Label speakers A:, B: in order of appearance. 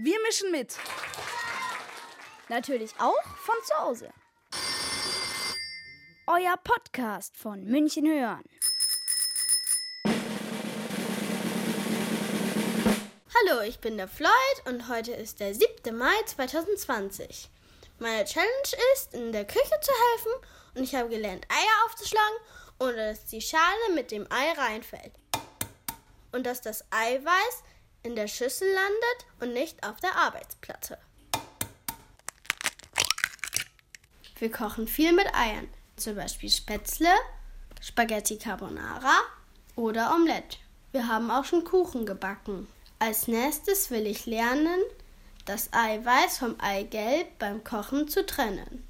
A: Wir mischen mit.
B: Natürlich auch von zu Hause. Euer Podcast von München hören.
C: Hallo, ich bin der Floyd und heute ist der 7. Mai 2020. Meine Challenge ist, in der Küche zu helfen und ich habe gelernt, Eier aufzuschlagen ohne dass die Schale mit dem Ei reinfällt. Und dass das Eiweiß in der Schüssel landet und nicht auf der Arbeitsplatte. Wir kochen viel mit Eiern, zum Beispiel Spätzle, Spaghetti Carbonara oder Omelette. Wir haben auch schon Kuchen gebacken. Als nächstes will ich lernen, das Eiweiß vom Eigelb beim Kochen zu trennen.